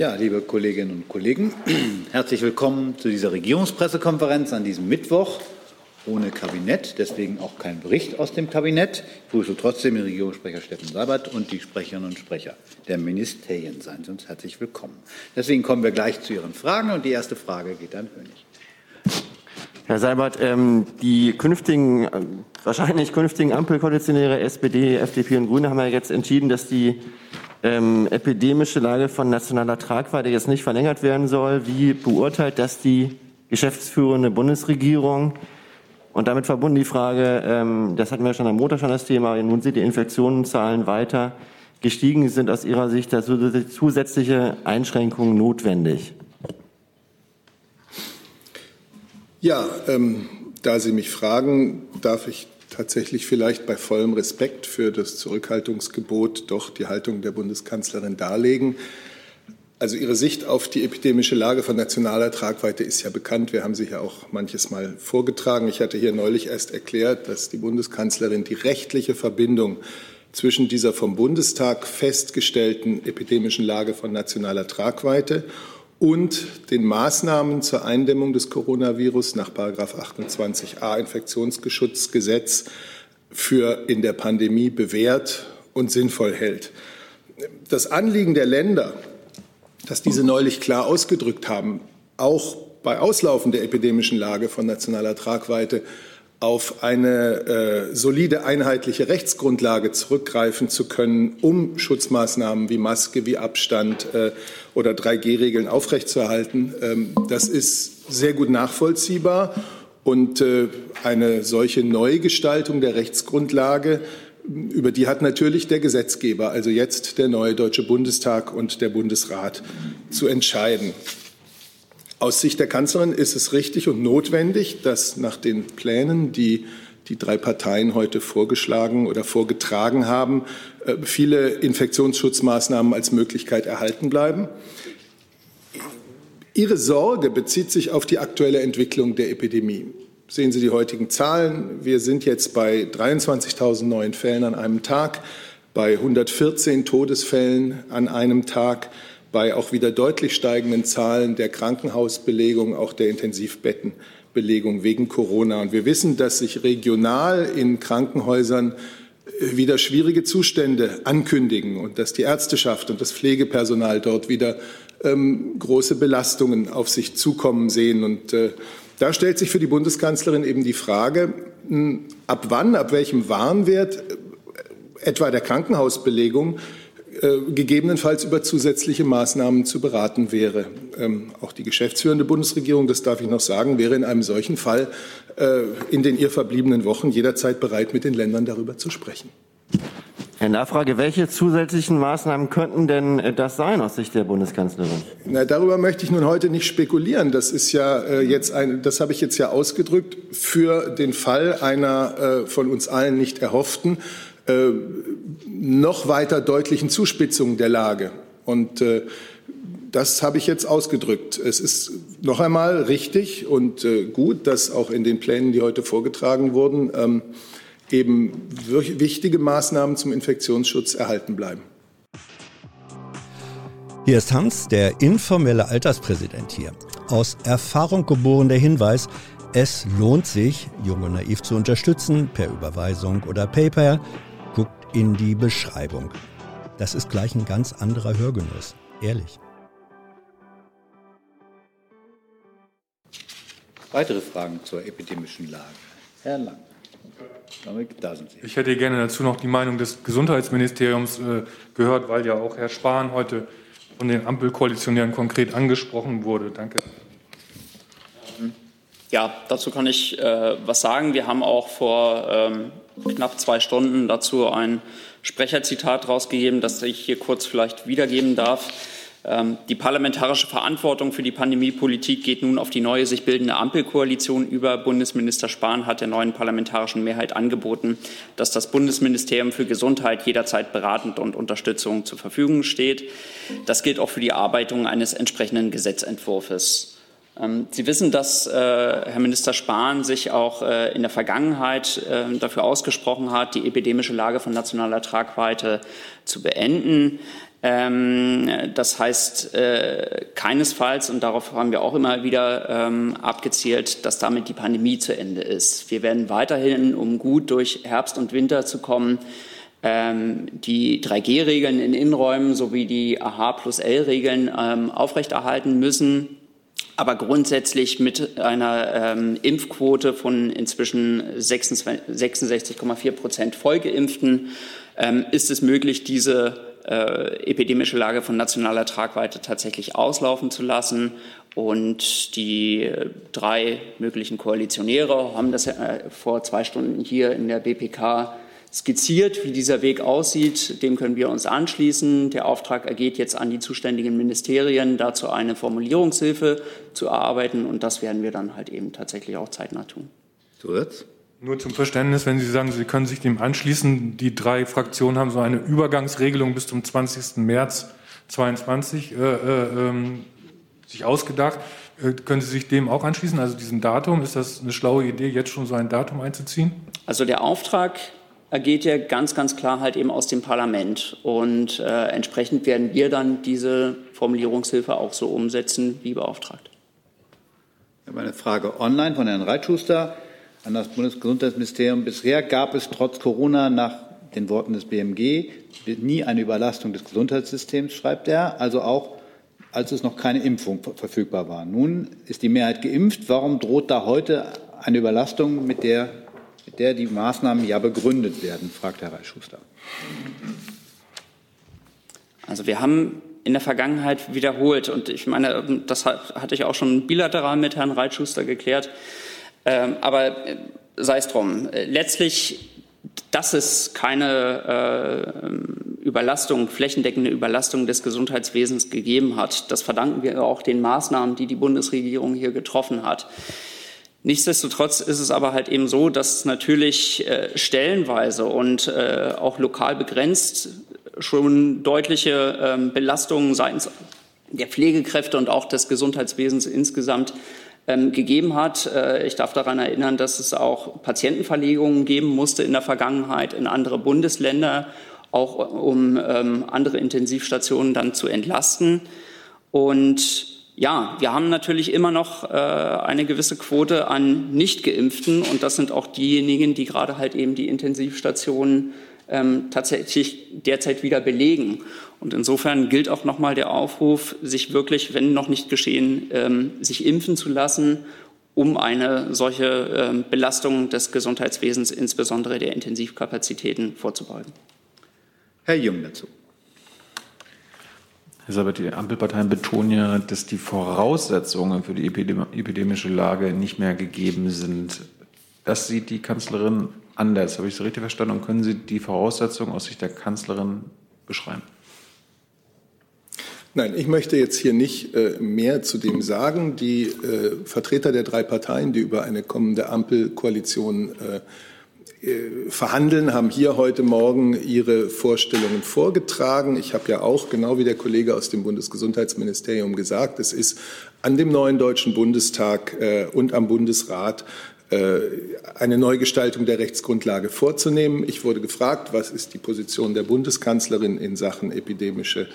Ja, liebe Kolleginnen und Kollegen, herzlich willkommen zu dieser Regierungspressekonferenz an diesem Mittwoch ohne Kabinett, deswegen auch kein Bericht aus dem Kabinett. Ich begrüße trotzdem den Regierungssprecher Steffen Seibert und die Sprecherinnen und Sprecher der Ministerien. Seien Sie uns herzlich willkommen. Deswegen kommen wir gleich zu Ihren Fragen und die erste Frage geht an Hönig. Herr Seibert, ähm, die künftigen, äh, wahrscheinlich künftigen Ampelkoalitionäre SPD, FDP und Grüne haben ja jetzt entschieden, dass die ähm, epidemische Lage von nationaler Tragweite jetzt nicht verlängert werden soll. Wie beurteilt das die geschäftsführende Bundesregierung? Und damit verbunden die Frage, ähm, das hatten wir schon am Montag schon das Thema, nun sind die Infektionszahlen weiter gestiegen. Sind aus Ihrer Sicht da zusätzliche Einschränkungen notwendig? Ja, ähm, da Sie mich fragen, darf ich tatsächlich vielleicht bei vollem Respekt für das Zurückhaltungsgebot doch die Haltung der Bundeskanzlerin darlegen. Also Ihre Sicht auf die epidemische Lage von nationaler Tragweite ist ja bekannt. Wir haben sie ja auch manches Mal vorgetragen. Ich hatte hier neulich erst erklärt, dass die Bundeskanzlerin die rechtliche Verbindung zwischen dieser vom Bundestag festgestellten epidemischen Lage von nationaler Tragweite und den Maßnahmen zur Eindämmung des Coronavirus nach 28a Infektionsschutzgesetz für in der Pandemie bewährt und sinnvoll hält. Das Anliegen der Länder, das diese neulich klar ausgedrückt haben, auch bei Auslaufen der epidemischen Lage von nationaler Tragweite auf eine äh, solide einheitliche Rechtsgrundlage zurückgreifen zu können, um Schutzmaßnahmen wie Maske, wie Abstand äh, oder 3G-Regeln aufrechtzuerhalten. Ähm, das ist sehr gut nachvollziehbar und äh, eine solche Neugestaltung der Rechtsgrundlage über die hat natürlich der Gesetzgeber, also jetzt der neue Deutsche Bundestag und der Bundesrat, zu entscheiden. Aus Sicht der Kanzlerin ist es richtig und notwendig, dass nach den Plänen, die die drei Parteien heute vorgeschlagen oder vorgetragen haben, äh, viele Infektionsschutzmaßnahmen als Möglichkeit erhalten bleiben. Ihre Sorge bezieht sich auf die aktuelle Entwicklung der Epidemie. Sehen Sie die heutigen Zahlen. Wir sind jetzt bei 23.000 neuen Fällen an einem Tag, bei 114 Todesfällen an einem Tag bei auch wieder deutlich steigenden Zahlen der Krankenhausbelegung, auch der Intensivbettenbelegung wegen Corona. Und wir wissen, dass sich regional in Krankenhäusern äh, wieder schwierige Zustände ankündigen und dass die Ärzteschaft und das Pflegepersonal dort wieder ähm, große Belastungen auf sich zukommen sehen. Und äh, da stellt sich für die Bundeskanzlerin eben die Frage, mh, ab wann, ab welchem Warnwert äh, etwa der Krankenhausbelegung gegebenenfalls über zusätzliche Maßnahmen zu beraten wäre. Ähm, auch die geschäftsführende Bundesregierung, das darf ich noch sagen, wäre in einem solchen Fall äh, in den ihr verbliebenen Wochen jederzeit bereit, mit den Ländern darüber zu sprechen. Herr Nachfrage, welche zusätzlichen Maßnahmen könnten denn äh, das sein aus Sicht der Bundeskanzlerin? Na, darüber möchte ich nun heute nicht spekulieren. Das ist ja äh, jetzt ein, das habe ich jetzt ja ausgedrückt für den Fall einer äh, von uns allen nicht erhofften äh, noch weiter deutlichen Zuspitzung der Lage. Und äh, das habe ich jetzt ausgedrückt. Es ist noch einmal richtig und äh, gut, dass auch in den Plänen, die heute vorgetragen wurden, ähm, eben wichtige Maßnahmen zum Infektionsschutz erhalten bleiben. Hier ist Hans, der informelle Alterspräsident hier. Aus Erfahrung geboren der Hinweis, es lohnt sich, Jung und Naiv zu unterstützen, per Überweisung oder PayPal in die Beschreibung. Das ist gleich ein ganz anderer Hörgenuss. Ehrlich. Weitere Fragen zur epidemischen Lage? Herr Lang. Da sind Sie. Ich hätte gerne dazu noch die Meinung des Gesundheitsministeriums äh, gehört, weil ja auch Herr Spahn heute von den Ampelkoalitionären konkret angesprochen wurde. Danke. Ja, dazu kann ich äh, was sagen. Wir haben auch vor ähm, knapp zwei Stunden dazu ein Sprecherzitat rausgegeben, das ich hier kurz vielleicht wiedergeben darf. Ähm, die parlamentarische Verantwortung für die Pandemiepolitik geht nun auf die neue sich bildende Ampelkoalition über. Bundesminister Spahn hat der neuen parlamentarischen Mehrheit angeboten, dass das Bundesministerium für Gesundheit jederzeit beratend und Unterstützung zur Verfügung steht. Das gilt auch für die Erarbeitung eines entsprechenden Gesetzentwurfs. Ähm, Sie wissen, dass äh, Herr Minister Spahn sich auch äh, in der Vergangenheit äh, dafür ausgesprochen hat, die epidemische Lage von nationaler Tragweite zu beenden. Ähm, das heißt keinesfalls, und darauf haben wir auch immer wieder ähm, abgezielt, dass damit die Pandemie zu Ende ist. Wir werden weiterhin, um gut durch Herbst und Winter zu kommen, die 3G-Regeln in Innenräumen sowie die AH plus L-Regeln aufrechterhalten müssen aber grundsätzlich mit einer ähm, Impfquote von inzwischen 66,4 Prozent Vollgeimpften ähm, ist es möglich, diese äh, epidemische Lage von nationaler Tragweite tatsächlich auslaufen zu lassen. Und die drei möglichen Koalitionäre haben das äh, vor zwei Stunden hier in der BPK skizziert, wie dieser Weg aussieht. Dem können wir uns anschließen. Der Auftrag ergeht jetzt an die zuständigen Ministerien, dazu eine Formulierungshilfe zu erarbeiten. Und das werden wir dann halt eben tatsächlich auch zeitnah tun. So jetzt? Nur zum Verständnis, wenn Sie sagen, Sie können sich dem anschließen, die drei Fraktionen haben so eine Übergangsregelung bis zum 20. März 2022 äh, äh, ähm, sich ausgedacht. Äh, können Sie sich dem auch anschließen, also diesem Datum? Ist das eine schlaue Idee, jetzt schon so ein Datum einzuziehen? Also der Auftrag ergeht ja ganz, ganz klar halt eben aus dem Parlament. Und äh, entsprechend werden wir dann diese Formulierungshilfe auch so umsetzen wie beauftragt. Ich habe eine Frage online von Herrn Reitschuster an das Bundesgesundheitsministerium. Bisher gab es trotz Corona nach den Worten des BMG nie eine Überlastung des Gesundheitssystems, schreibt er, also auch als es noch keine Impfung verfügbar war. Nun ist die Mehrheit geimpft. Warum droht da heute eine Überlastung, mit der mit der die Maßnahmen ja begründet werden, fragt Herr Reitschuster. Also wir haben in der Vergangenheit wiederholt, und ich meine, das hatte ich auch schon bilateral mit Herrn Reitschuster geklärt, ähm, aber äh, sei es drum. Letztlich, dass es keine äh, Überlastung, flächendeckende Überlastung des Gesundheitswesens gegeben hat, das verdanken wir auch den Maßnahmen, die die Bundesregierung hier getroffen hat. Nichtsdestotrotz ist es aber halt eben so, dass natürlich äh, stellenweise und äh, auch lokal begrenzt schon deutliche ähm, Belastungen seitens der Pflegekräfte und auch des Gesundheitswesens insgesamt ähm, gegeben hat. Äh, ich darf daran erinnern, dass es auch Patientenverlegungen geben musste in der Vergangenheit in andere Bundesländer, auch um ähm, andere Intensivstationen dann zu entlasten. Und ja, wir haben natürlich immer noch äh, eine gewisse Quote an Nicht-Geimpften und das sind auch diejenigen, die gerade halt eben die Intensivstationen ähm, tatsächlich derzeit wieder belegen. Und insofern gilt auch nochmal der Aufruf, sich wirklich, wenn noch nicht geschehen, ähm, sich impfen zu lassen, um eine solche ähm, Belastung des Gesundheitswesens, insbesondere der Intensivkapazitäten, vorzubeugen. Herr Jung dazu. Herr Sabat, die Ampelparteien betonen ja, dass die Voraussetzungen für die epidemische Lage nicht mehr gegeben sind. Das sieht die Kanzlerin anders. Habe ich Sie richtig verstanden? Und können Sie die Voraussetzungen aus Sicht der Kanzlerin beschreiben? Nein, ich möchte jetzt hier nicht äh, mehr zu dem sagen. Die äh, Vertreter der drei Parteien, die über eine kommende Ampelkoalition äh, verhandeln, haben hier heute Morgen ihre Vorstellungen vorgetragen. Ich habe ja auch, genau wie der Kollege aus dem Bundesgesundheitsministerium gesagt, es ist an dem neuen Deutschen Bundestag äh, und am Bundesrat äh, eine Neugestaltung der Rechtsgrundlage vorzunehmen. Ich wurde gefragt, was ist die Position der Bundeskanzlerin in Sachen epidemische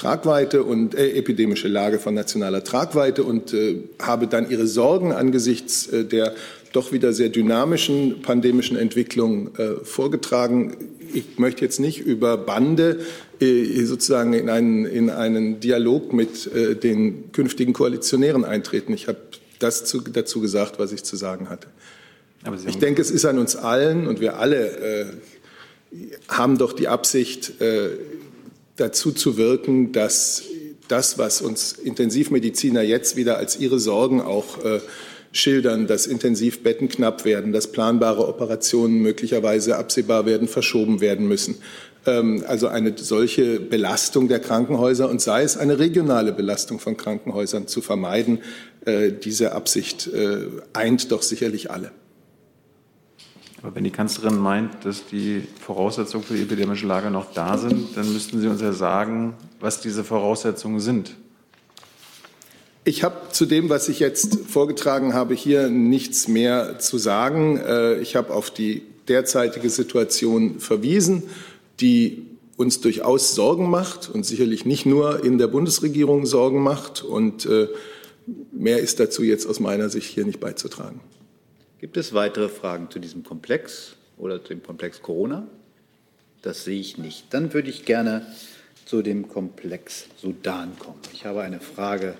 Tragweite und äh, epidemische Lage von nationaler Tragweite und äh, habe dann ihre Sorgen angesichts äh, der doch wieder sehr dynamischen pandemischen Entwicklung äh, vorgetragen. Ich möchte jetzt nicht über Bande äh, sozusagen in einen, in einen Dialog mit äh, den künftigen Koalitionären eintreten. Ich habe das zu, dazu gesagt, was ich zu sagen hatte. ich denke, es ist an uns allen und wir alle haben doch die Absicht, dazu zu wirken, dass das, was uns Intensivmediziner jetzt wieder als ihre Sorgen auch äh, schildern, dass Intensivbetten knapp werden, dass planbare Operationen möglicherweise absehbar werden, verschoben werden müssen. Ähm, also eine solche Belastung der Krankenhäuser und sei es eine regionale Belastung von Krankenhäusern zu vermeiden, äh, diese Absicht äh, eint doch sicherlich alle. Aber wenn die Kanzlerin meint, dass die Voraussetzungen für die epidemische Lage noch da sind, dann müssten Sie uns ja sagen, was diese Voraussetzungen sind. Ich habe zu dem, was ich jetzt vorgetragen habe, hier nichts mehr zu sagen. Äh, ich habe auf die derzeitige Situation verwiesen, die uns durchaus Sorgen macht und sicherlich nicht nur in der Bundesregierung Sorgen macht. Und äh, mehr ist dazu jetzt aus meiner Sicht hier nicht beizutragen. Gibt es weitere Fragen zu diesem Komplex oder zu dem Komplex Corona? Das sehe ich nicht. Dann würde ich gerne zu dem Komplex Sudan kommen. Ich habe eine Frage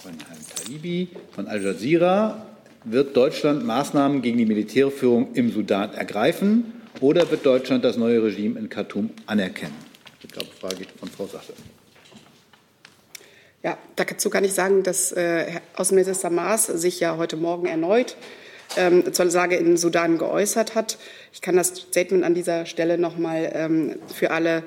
von Herrn Taibi von Al Jazeera. Wird Deutschland Maßnahmen gegen die Militärführung im Sudan ergreifen oder wird Deutschland das neue Regime in Khartoum anerkennen? Ich glaube, Frage von Frau Sasse. Ja, dazu kann ich sagen, dass äh, Herr Außenminister Maas sich ja heute Morgen erneut ähm, zur Lage in Sudan geäußert hat. Ich kann das Statement an dieser Stelle noch mal ähm, für alle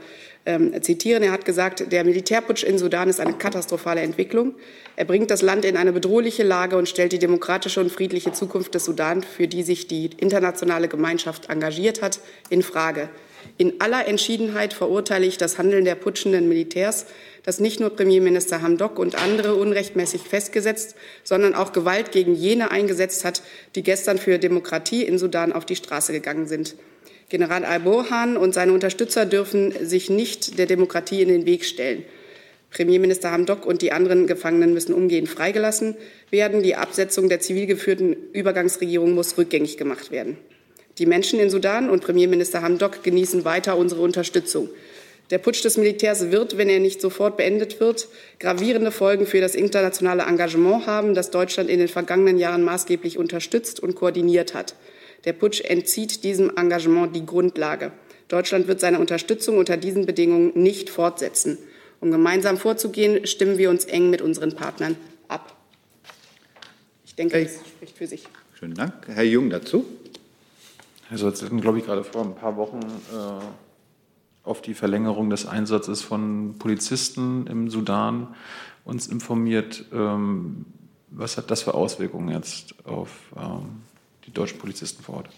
ähm, zitieren. Er hat gesagt, der Militärputsch in Sudan ist eine katastrophale Entwicklung. Er bringt das Land in eine bedrohliche Lage und stellt die demokratische und friedliche Zukunft des Sudan, für die sich die internationale Gemeinschaft engagiert hat, in Frage. In aller Entschiedenheit verurteile ich das Handeln der putschenden Militärs, das nicht nur Premierminister Hamdok und andere unrechtmäßig festgesetzt, sondern auch Gewalt gegen jene eingesetzt hat, die gestern für Demokratie in Sudan auf die Straße gegangen sind. General al-Burhan und seine Unterstützer dürfen sich nicht der Demokratie in den Weg stellen. Premierminister Hamdok und die anderen Gefangenen müssen umgehend freigelassen werden. Die Absetzung der zivil geführten Übergangsregierung muss rückgängig gemacht werden. Die Menschen in Sudan und Premierminister Hamdok genießen weiter unsere Unterstützung. Der Putsch des Militärs wird, wenn er nicht sofort beendet wird, gravierende Folgen für das internationale Engagement haben, das Deutschland in den vergangenen Jahren maßgeblich unterstützt und koordiniert hat. Der Putsch entzieht diesem Engagement die Grundlage. Deutschland wird seine Unterstützung unter diesen Bedingungen nicht fortsetzen. Um gemeinsam vorzugehen, stimmen wir uns eng mit unseren Partnern ab. Ich denke, das spricht für sich. Schönen Dank. Herr Jung dazu. Solz, wir hatten, glaube ich, gerade vor ein paar Wochen äh, auf die Verlängerung des Einsatzes von Polizisten im Sudan uns informiert. Ähm, was hat das für Auswirkungen jetzt auf ähm, die deutschen Polizisten vor Ort?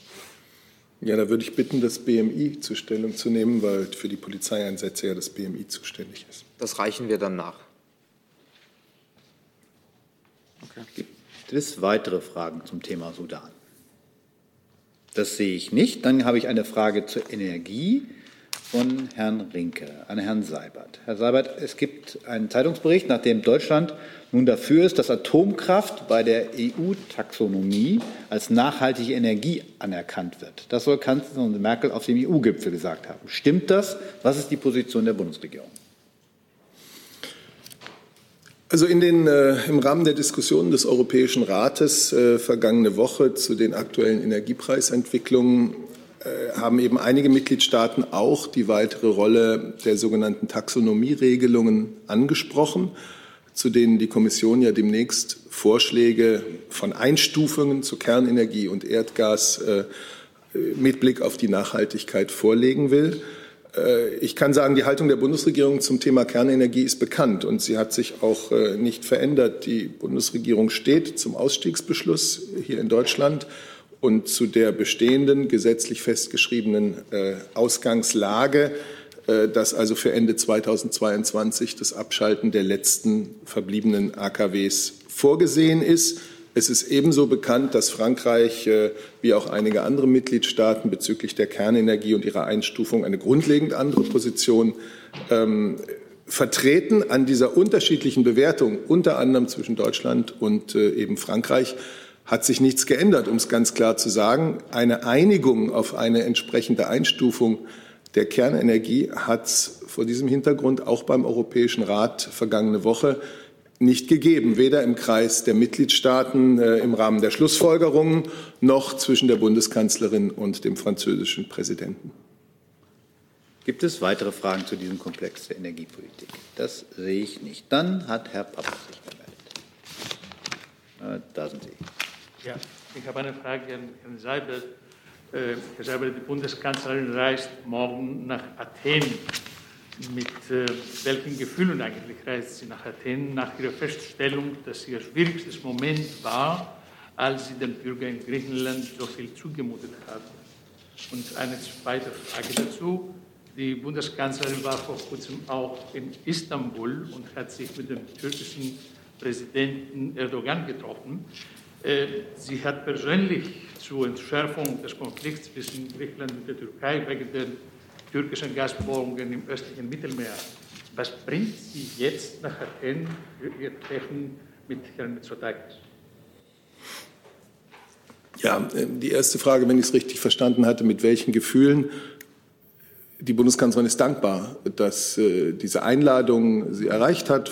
Ja, da würde ich bitten, das BMI zur Stellung zu nehmen, weil für die Polizeieinsätze ja das BMI zuständig ist. Das reichen wir dann nach. Okay. Gibt es weitere Fragen zum Thema Sudan? Das sehe ich nicht. Dann habe ich eine Frage zur Energie von Herrn Rinke an Herrn Seibert. Herr Seibert, es gibt einen Zeitungsbericht, nachdem Deutschland nun dafür ist, dass Atomkraft bei der EU-Taxonomie als nachhaltige Energie anerkannt wird. Das soll Kanzlerin Merkel auf dem EU-Gipfel gesagt haben. Stimmt das? Was ist die Position der Bundesregierung? Also in den, äh, im Rahmen der Diskussionen des Europäischen Rates äh, vergangene Woche zu den aktuellen Energiepreisentwicklungen äh, haben eben einige Mitgliedstaaten auch die weitere Rolle der sogenannten Taxonomieregelungen angesprochen, zu denen die Kommission ja demnächst Vorschläge von Einstufungen zu Kernenergie und Erdgas äh, mit Blick auf die Nachhaltigkeit vorlegen will. Äh, ich kann sagen, die Haltung der Bundesregierung zum Thema Kernenergie ist bekannt und sie hat sich auch nicht verändert. Die Bundesregierung steht zum Ausstiegsbeschluss hier in Deutschland und zu der bestehenden gesetzlich festgeschriebenen äh, Ausgangslage, äh, dass also für Ende 2022 das Abschalten der letzten verbliebenen AKWs vorgesehen ist. Es ist ebenso bekannt, dass Frankreich äh, wie auch einige andere Mitgliedstaaten bezüglich der Kernenergie und ihrer Einstufung eine grundlegend andere Position ähm, vertreten. An dieser unterschiedlichen Bewertung, unter anderem zwischen Deutschland und äh, eben Frankreich, hat sich nichts geändert, um es ganz klar zu sagen. Eine Einigung auf eine entsprechende Einstufung der Kernenergie hat vor diesem Hintergrund auch beim Europäischen Rat vergangene Woche nicht gegeben, weder im Kreis der Mitgliedstaaten äh, im Rahmen der Schlussfolgerungen noch zwischen der Bundeskanzlerin und dem französischen Präsidenten. Gibt es weitere Fragen zu diesem Komplex der Energiepolitik? Das sehe ich nicht. Dann hat Herr Pappes sich gemeldet. Äh, da sind Sie. Ja, ich habe eine Frage an Herrn Seibert. Äh, Herr Seibert, die Bundeskanzlerin reist morgen nach Athen. Mit äh, welchen Gefühlen eigentlich reist sie nach Athen nach ihrer Feststellung, dass ihr schwierigstes Moment war, als sie den Bürgern in Griechenland so viel zugemutet haben? Und eine zweite Frage dazu. Die Bundeskanzlerin war vor kurzem auch in Istanbul und hat sich mit dem türkischen Präsidenten Erdogan getroffen. Äh, sie hat persönlich zur Entschärfung des Konflikts zwischen Griechenland und der Türkei wegen der türkischen Gasbohrungen im östlichen Mittelmeer. Was bringt Sie jetzt nach Athen für Ihr Treffen mit Herrn Mitsotakis? Ja, die erste Frage, wenn ich es richtig verstanden hatte, mit welchen Gefühlen? Die Bundeskanzlerin ist dankbar, dass äh, diese Einladung sie erreicht hat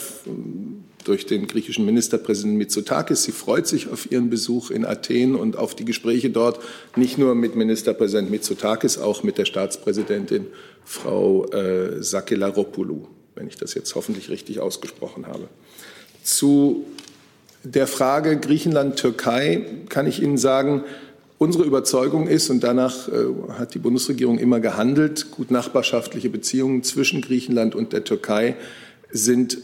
durch den griechischen Ministerpräsidenten Mitsotakis. Sie freut sich auf ihren Besuch in Athen und auf die Gespräche dort, nicht nur mit Ministerpräsident Mitsotakis, auch mit der Staatspräsidentin Frau äh, Sakelaropoulou, wenn ich das jetzt hoffentlich richtig ausgesprochen habe. Zu der Frage Griechenland-Türkei kann ich Ihnen sagen, unsere Überzeugung ist, und danach äh, hat die Bundesregierung immer gehandelt, gut nachbarschaftliche Beziehungen zwischen Griechenland und der Türkei sind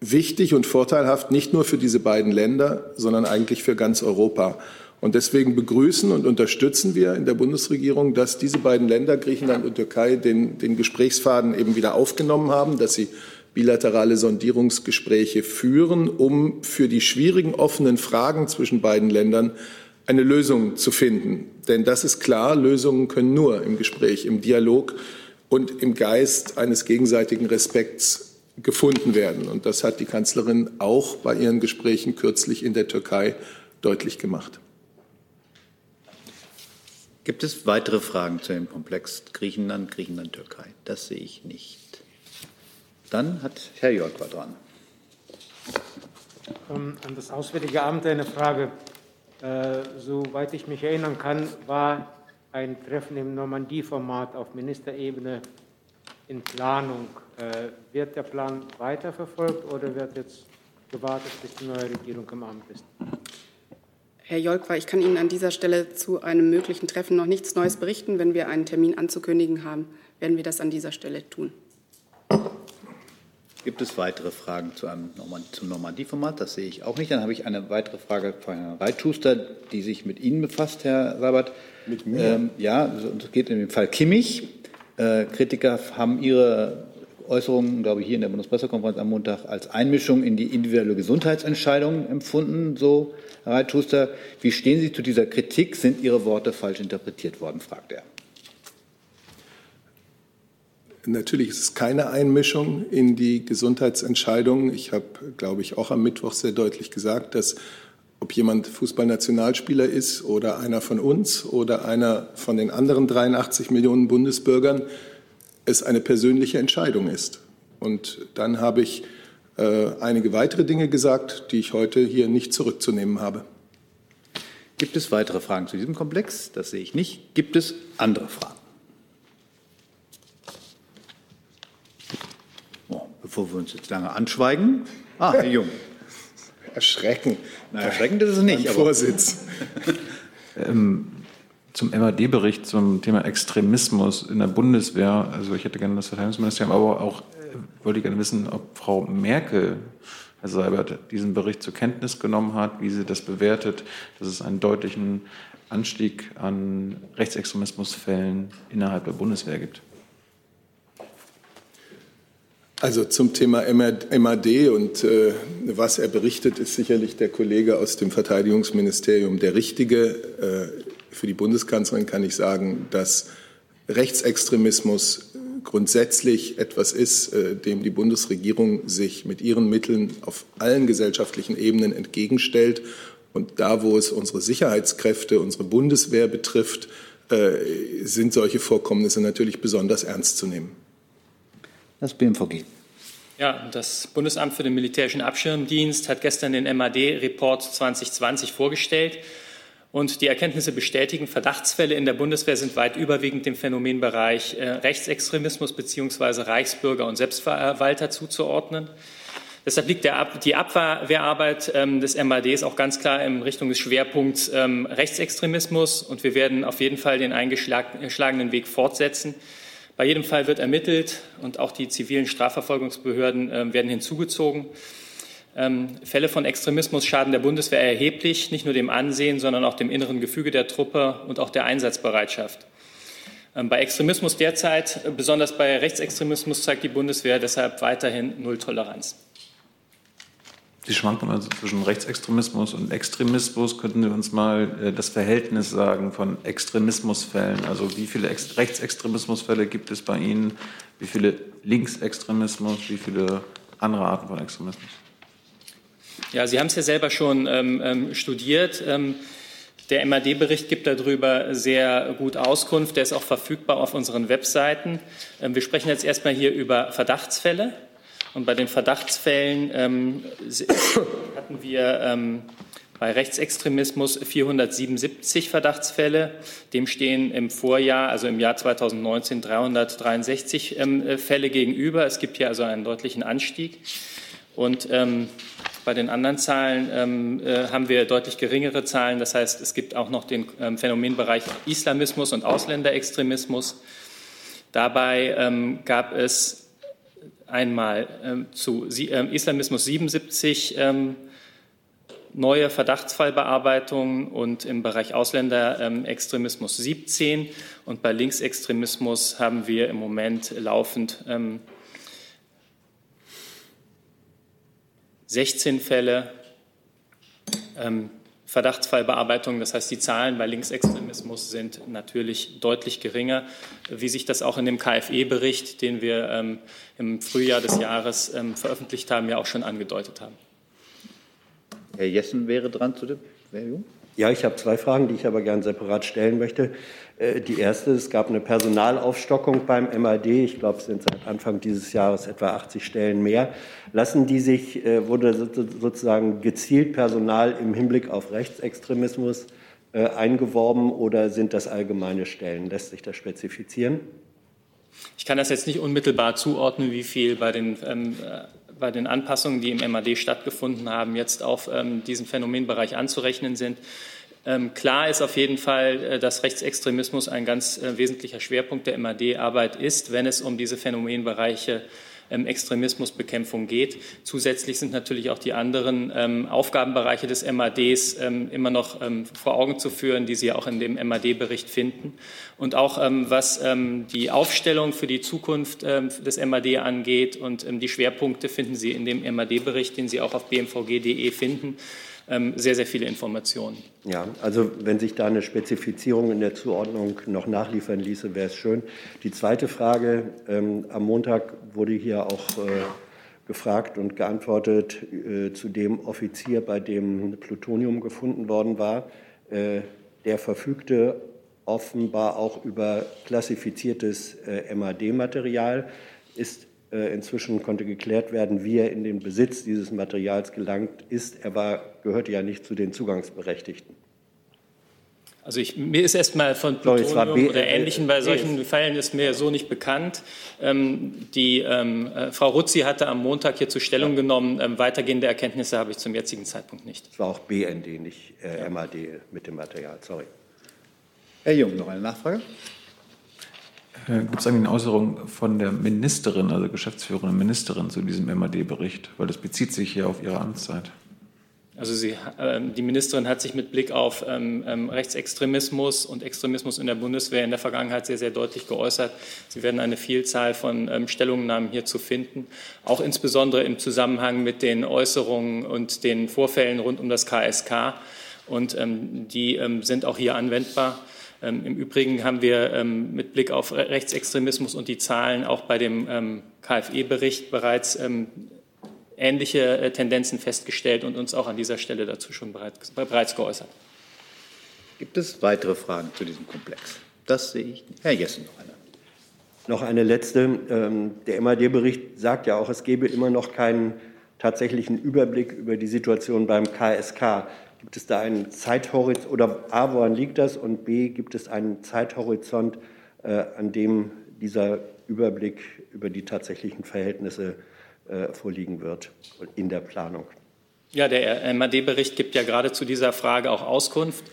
wichtig und vorteilhaft, nicht nur für diese beiden Länder, sondern eigentlich für ganz Europa. Und deswegen begrüßen und unterstützen wir in der Bundesregierung, dass diese beiden Länder, Griechenland und Türkei, den, den Gesprächsfaden eben wieder aufgenommen haben, dass sie bilaterale Sondierungsgespräche führen, um für die schwierigen offenen Fragen zwischen beiden Ländern eine Lösung zu finden. Denn das ist klar, Lösungen können nur im Gespräch, im Dialog und im Geist eines gegenseitigen Respekts gefunden werden. Und das hat die Kanzlerin auch bei ihren Gesprächen kürzlich in der Türkei deutlich gemacht. Gibt es weitere Fragen zu dem Komplex Griechenland, Griechenland-Türkei? Das sehe ich nicht. Dann hat Herr Jörg war dran. Ähm, an das Auswärtige Amt eine Frage. Äh, soweit ich mich erinnern kann, war ein Treffen im Normandie-Format auf Ministerebene in Planung. Äh, wird der Plan weiterverfolgt oder wird jetzt gewartet, bis die neue Regierung im Amt ist? Herr Jolkwa, ich kann Ihnen an dieser Stelle zu einem möglichen Treffen noch nichts Neues berichten. Wenn wir einen Termin anzukündigen haben, werden wir das an dieser Stelle tun. Gibt es weitere Fragen zu einem zum Normandie-Format? Das sehe ich auch nicht. Dann habe ich eine weitere Frage von Herrn Reitschuster, die sich mit Ihnen befasst, Herr Sabat. Mit mir? Ähm, ja, es geht in dem Fall Kimmich. Äh, Kritiker haben ihre Äußerungen, glaube ich, hier in der Bundespressekonferenz am Montag als Einmischung in die individuelle Gesundheitsentscheidung empfunden. So, Herr Reitschuster, wie stehen Sie zu dieser Kritik? Sind Ihre Worte falsch interpretiert worden? fragt er. Natürlich ist es keine Einmischung in die Gesundheitsentscheidungen. Ich habe, glaube ich, auch am Mittwoch sehr deutlich gesagt, dass ob jemand Fußballnationalspieler ist oder einer von uns oder einer von den anderen 83 Millionen Bundesbürgern, es eine persönliche Entscheidung ist. Und dann habe ich äh, einige weitere Dinge gesagt, die ich heute hier nicht zurückzunehmen habe. Gibt es weitere Fragen zu diesem Komplex? Das sehe ich nicht. Gibt es andere Fragen? bevor wir uns jetzt lange anschweigen. Ah, Herr Jung. Erschrecken. Na, erschreckend ist es nicht. Aber Vorsitz. ähm, zum MAD-Bericht zum Thema Extremismus in der Bundeswehr. Also ich hätte gerne das Verteidigungsministerium, aber auch äh, wollte ich gerne wissen, ob Frau Merkel, Herr Seibert, diesen Bericht zur Kenntnis genommen hat, wie sie das bewertet, dass es einen deutlichen Anstieg an Rechtsextremismusfällen innerhalb der Bundeswehr gibt. Also zum Thema MAD und äh, was er berichtet, ist sicherlich der Kollege aus dem Verteidigungsministerium der Richtige. Äh, für die Bundeskanzlerin kann ich sagen, dass Rechtsextremismus grundsätzlich etwas ist, äh, dem die Bundesregierung sich mit ihren Mitteln auf allen gesellschaftlichen Ebenen entgegenstellt. Und da, wo es unsere Sicherheitskräfte, unsere Bundeswehr betrifft, äh, sind solche Vorkommnisse natürlich besonders ernst zu nehmen. Das BMVG. Ja, das Bundesamt für den militärischen Abschirmdienst hat gestern den MAD-Report 2020 vorgestellt. Und die Erkenntnisse bestätigen, Verdachtsfälle in der Bundeswehr sind weit überwiegend dem Phänomenbereich äh, Rechtsextremismus bzw. Reichsbürger und Selbstverwalter zuzuordnen. Deshalb liegt Ab die Abwehrarbeit ähm, des MADs auch ganz klar in Richtung des Schwerpunkts ähm, Rechtsextremismus. Und wir werden auf jeden Fall den eingeschlagenen Weg fortsetzen. Bei jedem Fall wird ermittelt und auch die zivilen Strafverfolgungsbehörden äh, werden hinzugezogen. Ähm, Fälle von Extremismus schaden der Bundeswehr erheblich, nicht nur dem Ansehen, sondern auch dem inneren Gefüge der Truppe und auch der Einsatzbereitschaft. Ähm, bei Extremismus derzeit, äh, besonders bei Rechtsextremismus, zeigt die Bundeswehr deshalb weiterhin Null Toleranz. Sie schwanken also zwischen Rechtsextremismus und Extremismus. Könnten Sie uns mal äh, das Verhältnis sagen von Extremismusfällen? Also wie viele Ex Rechtsextremismusfälle gibt es bei Ihnen? Wie viele Linksextremismus? Wie viele andere Arten von Extremismus? Ja, Sie haben es ja selber schon ähm, ähm studiert. Ähm, der MAD-Bericht gibt darüber sehr gut Auskunft. Der ist auch verfügbar auf unseren Webseiten. Ähm, wir sprechen jetzt erstmal hier über Verdachtsfälle. Und bei den Verdachtsfällen ähm, hatten wir ähm, bei Rechtsextremismus 477 Verdachtsfälle. Dem stehen im Vorjahr, also im Jahr 2019, 363 ähm, äh, Fälle gegenüber. Es gibt hier also einen deutlichen Anstieg. Und bei den anderen Zahlen ähm, äh, haben wir deutlich geringere Zahlen. Das heißt, es gibt auch noch den ähm, Phänomenbereich Islamismus und Ausländerextremismus. Dabei ähm, gab es einmal ähm, zu ähm, Islamismus 77 ähm, neue Verdachtsfallbearbeitungen und im Bereich Ausländerextremismus 17 und bei Linksextremismus haben wir im Moment laufend 16 Fälle. Verdachtsfallbearbeitung. Das heißt, die Zahlen bei Linksextremismus sind natürlich deutlich geringer, wie sich das auch in dem KfE-Bericht, den wir ähm, im Frühjahr des Jahres ähm, veröffentlicht haben, ja auch schon angedeutet haben. Herr Jessen wäre dran zu dem. Ja, ich habe zwei Fragen, die ich aber gern separat stellen möchte. Äh, die erste, es gab eine Personalaufstockung beim MAD. Ich glaube, es sind seit Anfang dieses Jahres etwa 80 Stellen mehr. Lassen die sich, äh, wurde sozusagen gezielt Personal im Hinblick auf Rechtsextremismus äh, eingeworben oder sind das allgemeine Stellen? Lässt sich das spezifizieren? Ich kann das jetzt nicht unmittelbar zuordnen, wie viel bei den, ähm, bei den Anpassungen, die im MAD stattgefunden haben, jetzt auf ähm, diesen Phänomenbereich anzurechnen sind. Ähm, klar ist auf jeden Fall, äh, dass Rechtsextremismus ein ganz äh, wesentlicher Schwerpunkt der MAD-Arbeit ist, wenn es um diese Phänomenbereiche ähm, Extremismusbekämpfung geht. Zusätzlich sind natürlich auch die anderen ähm, Aufgabenbereiche des MADs immer noch vor Augen zu führen, die Sie auch in dem MAD-Bericht finden. Und auch was die Aufstellung für die Zukunft des MAD angeht und die Schwerpunkte finden Sie in dem MAD-Bericht, den Sie auch auf bmvg.de finden. Ähm, sehr, sehr viele Informationen. Ja, also wenn sich da eine Spezifizierung in der Zuordnung noch nachliefern ließe, wäre es schön. Die zweite Frage, ähm, am Montag wurde hier auch äh, gefragt und geantwortet äh, zu dem Offizier, bei dem Plutonium gefunden worden war. Äh, der verfügte offenbar auch über klassifiziertes äh, MAD-Material. Ist äh, inzwischen konnte geklärt werden, wie er in den Besitz dieses Materials gelangt ist. Er war, gehörte ja nicht zu den Zugangsberechtigten. Also ich, mir ist erstmal von Plutonium oder Ähnlichem bei solchen Fällen ist mir so nicht bekannt. Ähm, die ähm, äh, Frau Ruzzi hatte am Montag hierzu Stellung genommen. Ähm, weitergehende Erkenntnisse habe ich zum jetzigen Zeitpunkt nicht. Es war auch BND, nicht äh, ja. MAD mit dem Material. Sorry. Herr Jung, noch eine Nachfrage? Äh, Gibt es eigentlich eine Äußerung von der Ministerin, also geschäftsführenden Ministerin, zu diesem MAD-Bericht? Weil das bezieht sich ja auf ihre Amtszeit. Also sie, äh, die Ministerin hat sich mit Blick auf ähm, ähm, Rechtsextremismus und Extremismus in der Bundeswehr in der Vergangenheit sehr, sehr deutlich geäußert. Sie werden eine Vielzahl von ähm, Stellungnahmen hierzu finden, auch insbesondere im Zusammenhang mit den Äußerungen und den Vorfällen rund um das KSK. Und ähm, die ähm, sind auch hier anwendbar. Ähm, Im Übrigen haben wir mit Blick auf Rechtsextremismus und die Zahlen auch bei dem KfE-Bericht bereits ähnliche äh, Tendenzen festgestellt und uns auch an dieser Stelle dazu schon bereits, bereits geäußert. Gibt es weitere Fragen zu diesem Komplex? Das sehe ich. Herr Jessen noch eine. Noch eine letzte. Ähm, der MAD-Bericht sagt ja auch, es gebe immer noch keinen tatsächlichen Überblick über die Situation beim KSK. Gibt es da einen Zeithorizont oder A, woran liegt das? Und B, gibt es einen Zeithorizont, äh, an dem dieser Überblick über die tatsächlichen Verhältnisse äh, vorliegen wird in der Planung? Ja, der MAD-Bericht gibt ja gerade zu dieser Frage auch Auskunft.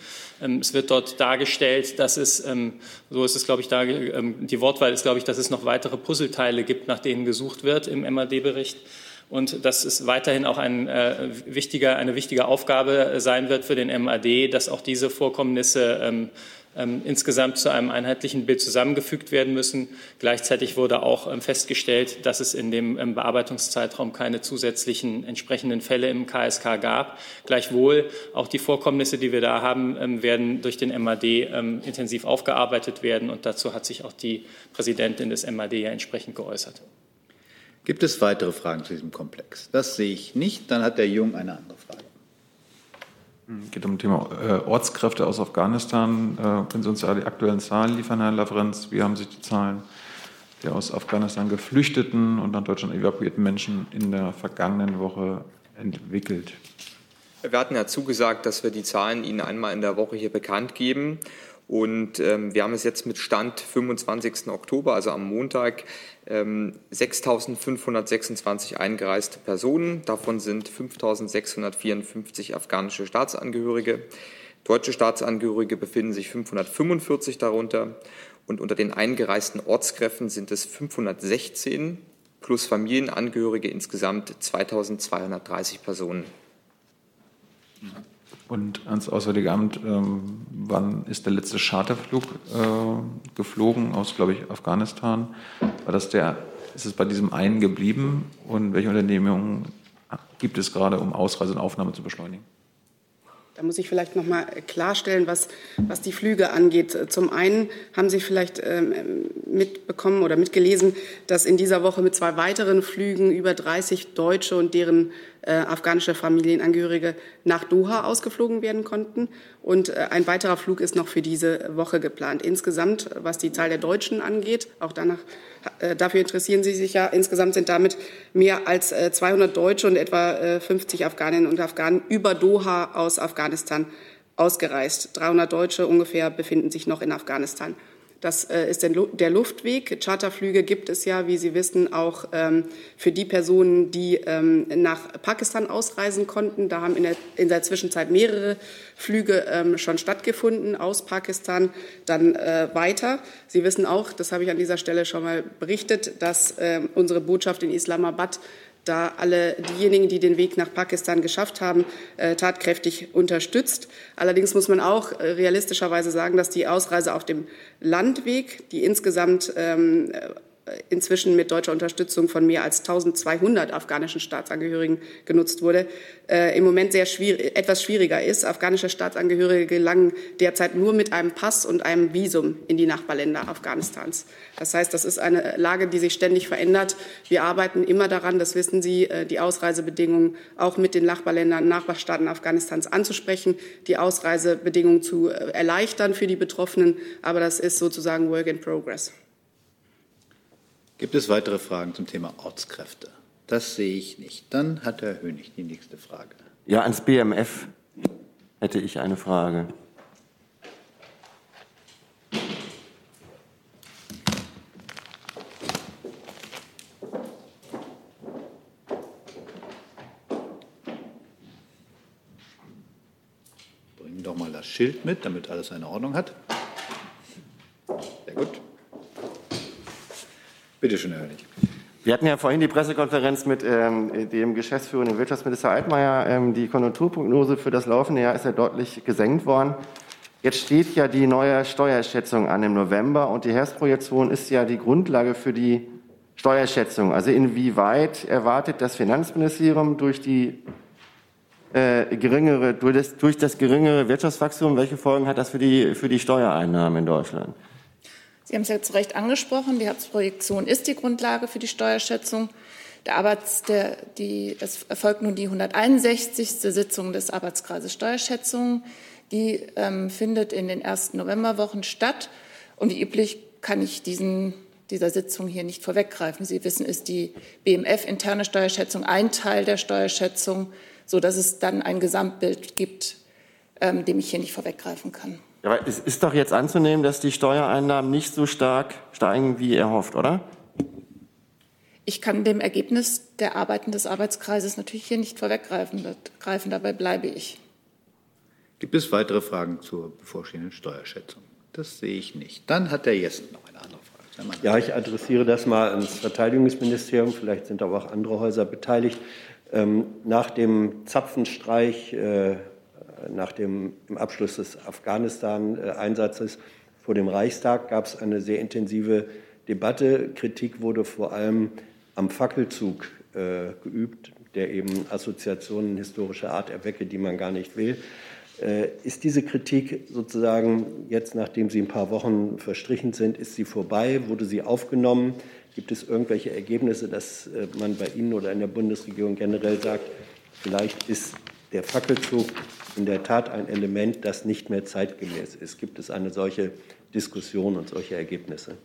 Ähm, es wird dort dargestellt, dass es, ähm, so ist es, glaube ich, ähm, die Wortwahl ist, glaube ich, dass es noch weitere Puzzleteile gibt, nach denen gesucht wird im MAD-Bericht und dass es weiterhin auch ein, äh, wichtiger, eine wichtige Aufgabe sein wird für den MAD, dass auch diese Vorkommnisse ähm, insgesamt zu einem einheitlichen Bild zusammengefügt werden müssen. Gleichzeitig wurde auch ähm, festgestellt, dass es in dem ähm, Bearbeitungszeitraum keine zusätzlichen entsprechenden Fälle im KSK gab. Gleichwohl auch die Vorkommnisse, die wir da haben, werden durch den MAD intensiv aufgearbeitet werden. Und dazu hat sich auch die Präsidentin des MAD ja entsprechend geäußert. Gibt es weitere Fragen zu diesem Komplex? Das sehe ich nicht. Dann hat der Jung eine andere Frage. Es geht um das Thema äh, Ortskräfte aus Afghanistan. Äh, können Sie uns ja die aktuellen Zahlen liefern, Herr Lavrenz? Wie haben sich die Zahlen der aus Afghanistan geflüchteten und nach Deutschland evakuierten Menschen in der vergangenen Woche entwickelt? Wir hatten ja zugesagt, dass wir die Zahlen Ihnen einmal in der Woche hier bekannt geben. Und ähm, wir haben es jetzt mit Stand 25. Oktober, also am Montag, ähm, 6.526 eingereiste Personen. Davon sind 5.654 afghanische Staatsangehörige. Deutsche Staatsangehörige befinden sich 545 darunter. Und unter den eingereisten Ortskräften sind es 516 plus Familienangehörige insgesamt 2.230 Personen. Mhm. Und ans Auswärtige Amt, ähm, wann ist der letzte Charterflug äh, geflogen aus, glaube ich, Afghanistan? War das der, ist es bei diesem einen geblieben? Und welche Unternehmungen gibt es gerade, um Ausreise und Aufnahme zu beschleunigen? Da muss ich vielleicht noch mal klarstellen, was, was die Flüge angeht. Zum einen haben Sie vielleicht ähm, mitbekommen oder mitgelesen, dass in dieser Woche mit zwei weiteren Flügen über 30 Deutsche und deren äh, afghanische Familienangehörige nach Doha ausgeflogen werden konnten. Und äh, ein weiterer Flug ist noch für diese Woche geplant. Insgesamt, was die Zahl der Deutschen angeht, auch danach, äh, dafür interessieren Sie sich ja, insgesamt sind damit mehr als äh, 200 Deutsche und etwa 50 äh, Afghaninnen und Afghanen über Doha aus Afghanistan ausgereist. 300 Deutsche ungefähr befinden sich noch in Afghanistan. Das äh, ist der Luftweg. Charterflüge gibt es ja, wie Sie wissen, auch ähm, für die Personen, die ähm, nach Pakistan ausreisen konnten. Da haben in der, in der Zwischenzeit mehrere Flüge ähm, schon stattgefunden aus Pakistan, dann äh, weiter. Sie wissen auch, das habe ich an dieser Stelle schon mal berichtet, dass unsere Botschaft in Islamabad da alle diejenigen, die den Weg nach Pakistan geschafft haben, äh, tatkräftig unterstützt. Allerdings muss man auch äh, realistischerweise sagen, dass die Ausreise auf dem Landweg, die insgesamt ähm, inzwischen mit deutscher Unterstützung von mehr als 1200 afghanischen Staatsangehörigen genutzt wurde, äh, im Moment sehr schwierig, etwas schwieriger ist. Afghanische Staatsangehörige gelangen derzeit nur mit einem Pass und einem Visum in die Nachbarländer Afghanistans. Das heißt, das ist eine Lage, die sich ständig verändert. Wir arbeiten immer daran, das wissen Sie, äh, die Ausreisebedingungen auch mit den Nachbarländern, Nachbarstaaten Afghanistans anzusprechen, die Ausreisebedingungen zu äh, erleichtern für die Betroffenen. Aber das ist sozusagen Work in Progress. Gibt es weitere Fragen zum Thema Ortskräfte? Das sehe ich nicht. Dann hat Herr Hönig die nächste Frage. Ja, ans BMF hätte ich eine Frage. Bringen doch mal das Schild mit, damit alles eine Ordnung hat. Sehr gut. Bitte schön, Herr Hönig. Wir hatten ja vorhin die Pressekonferenz mit ähm, dem geschäftsführenden Wirtschaftsminister Altmaier. Ähm, die Konjunkturprognose für das laufende Jahr ist ja deutlich gesenkt worden. Jetzt steht ja die neue Steuerschätzung an im November und die Herbstprojektion ist ja die Grundlage für die Steuerschätzung. Also inwieweit erwartet das Finanzministerium durch die äh, geringere, durch das, durch das geringere Wirtschaftswachstum, welche Folgen hat das für die, für die Steuereinnahmen in Deutschland? Sie haben es ja zu Recht angesprochen, die Herbstprojektion ist die Grundlage für die Steuerschätzung. Der Arbeits, der, die, es erfolgt nun die 161. Sitzung des Arbeitskreises Steuerschätzung. Die ähm, findet in den ersten Novemberwochen statt. Und wie üblich kann ich diesen, dieser Sitzung hier nicht vorweggreifen. Sie wissen, ist die BMF-interne Steuerschätzung ein Teil der Steuerschätzung, sodass es dann ein Gesamtbild gibt, ähm, dem ich hier nicht vorweggreifen kann. Ja, aber es ist doch jetzt anzunehmen, dass die Steuereinnahmen nicht so stark steigen, wie erhofft, oder? Ich kann dem Ergebnis der Arbeiten des Arbeitskreises natürlich hier nicht vorweggreifen. Greifen, dabei bleibe ich. Gibt es weitere Fragen zur bevorstehenden Steuerschätzung? Das sehe ich nicht. Dann hat der Jessen noch eine andere Frage. Ja, ich adressiere das mal ans Verteidigungsministerium. Vielleicht sind aber auch andere Häuser beteiligt. Ähm, nach dem Zapfenstreich äh, nach dem Abschluss des Afghanistan-Einsatzes vor dem Reichstag gab es eine sehr intensive Debatte. Kritik wurde vor allem am Fackelzug äh, geübt, der eben Assoziationen historischer Art erwecke, die man gar nicht will. Äh, ist diese Kritik sozusagen jetzt, nachdem sie ein paar Wochen verstrichen sind, ist sie vorbei? Wurde sie aufgenommen? Gibt es irgendwelche Ergebnisse, dass äh, man bei Ihnen oder in der Bundesregierung generell sagt, vielleicht ist der Fackelzug in der Tat ein Element, das nicht mehr zeitgemäß ist? Gibt es eine solche Diskussion und solche Ergebnisse?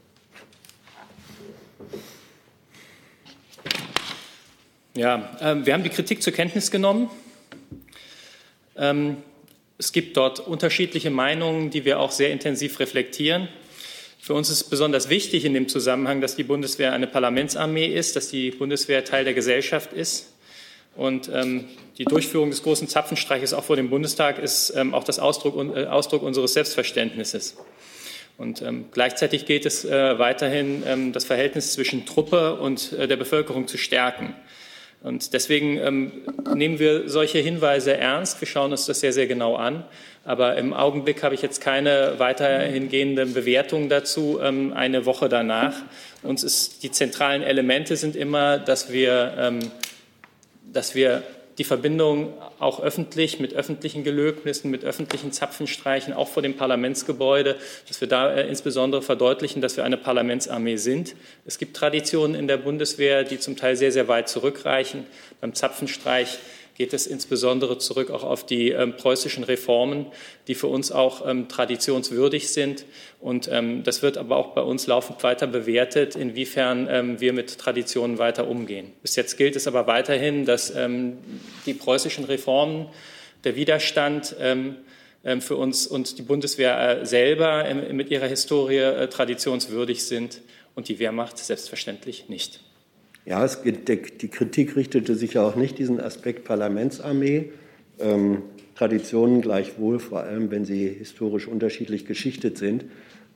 Ja, äh, wir haben die Kritik zur Kenntnis genommen. Ähm, es gibt dort unterschiedliche Meinungen, die wir auch sehr intensiv reflektieren. Für uns ist besonders wichtig in dem Zusammenhang, dass die Bundeswehr eine Parlamentsarmee ist, dass die Bundeswehr Teil der Gesellschaft ist. Und ähm, die Durchführung des großen Zapfenstreiches auch vor dem Bundestag ist ähm, auch das Ausdruck, äh, Ausdruck, unseres Selbstverständnisses. Und ähm, gleichzeitig geht es äh, weiterhin, ähm, das Verhältnis zwischen Truppe und äh, der Bevölkerung zu stärken. Und deswegen ähm, nehmen wir solche Hinweise ernst. Wir schauen uns das sehr, sehr genau an. Aber im Augenblick habe ich jetzt keine weiterhingehenden Bewertungen dazu, ähm, eine Woche danach. Uns ist, die zentralen Elemente sind immer, dass wir, dass wir die Verbindung auch öffentlich mit öffentlichen Gelöbnissen, mit öffentlichen Zapfenstreichen, auch vor dem Parlamentsgebäude, dass wir da äh, insbesondere verdeutlichen, dass wir eine Parlamentsarmee sind. Es gibt Traditionen in der Bundeswehr, die zum Teil sehr, sehr weit zurückreichen. Beim Zapfenstreich geht es insbesondere zurück auch auf die ähm, preußischen Reformen, die für uns auch ähm, traditionswürdig sind. Und ähm, das wird aber auch bei uns laufend weiter bewertet, inwiefern ähm, wir mit Traditionen weiter umgehen. Bis jetzt gilt es aber weiterhin, dass ähm, die preußischen Reformen, der Widerstand für uns und die Bundeswehr äh, selber mit ihrer Historie äh, traditionswürdig sind und die Wehrmacht selbstverständlich nicht. Ja, es, die Kritik richtete sich ja auch nicht diesen Aspekt Parlamentsarmee. Ähm, Traditionen gleichwohl, vor allem wenn sie historisch unterschiedlich geschichtet sind.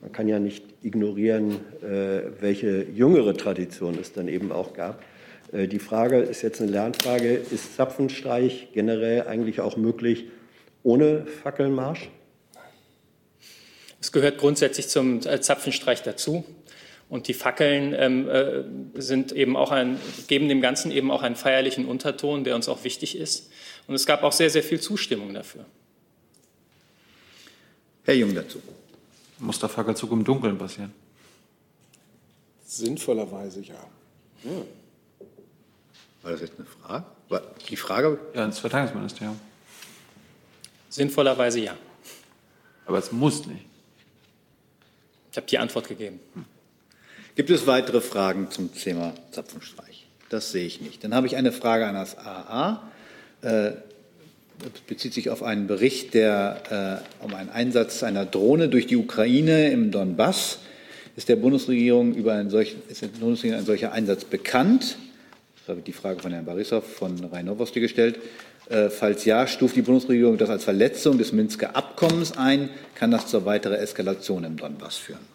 Man kann ja nicht ignorieren, äh, welche jüngere Tradition es dann eben auch gab. Äh, die Frage ist jetzt eine Lernfrage, ist Zapfenstreich generell eigentlich auch möglich ohne Fackelmarsch? Es gehört grundsätzlich zum äh, Zapfenstreich dazu. Und die Fackeln ähm, äh, sind eben auch ein, geben dem Ganzen eben auch einen feierlichen Unterton, der uns auch wichtig ist. Und es gab auch sehr, sehr viel Zustimmung dafür. Herr Jung dazu. Muss der Fackelzug im Dunkeln passieren? Sinnvollerweise ja. Hm. War das jetzt eine Frage? War die Frage? Ja, ins Verteidigungsministerium. Sinnvollerweise ja. Aber es muss nicht. Ich habe die Antwort gegeben. Hm. Gibt es weitere Fragen zum Thema Zapfenstreich? Das sehe ich nicht. Dann habe ich eine Frage an das AA. Äh, das bezieht sich auf einen Bericht der, äh, um einen Einsatz einer Drohne durch die Ukraine im Donbass. Ist der Bundesregierung über einen solchen, ist der Bundesregierung ein solcher Einsatz bekannt? Das habe ich die Frage von Herrn Barisov von Rhein-Novosti gestellt. Äh, falls ja, stuft die Bundesregierung das als Verletzung des Minsker Abkommens ein? Kann das zur weiteren Eskalation im Donbass führen?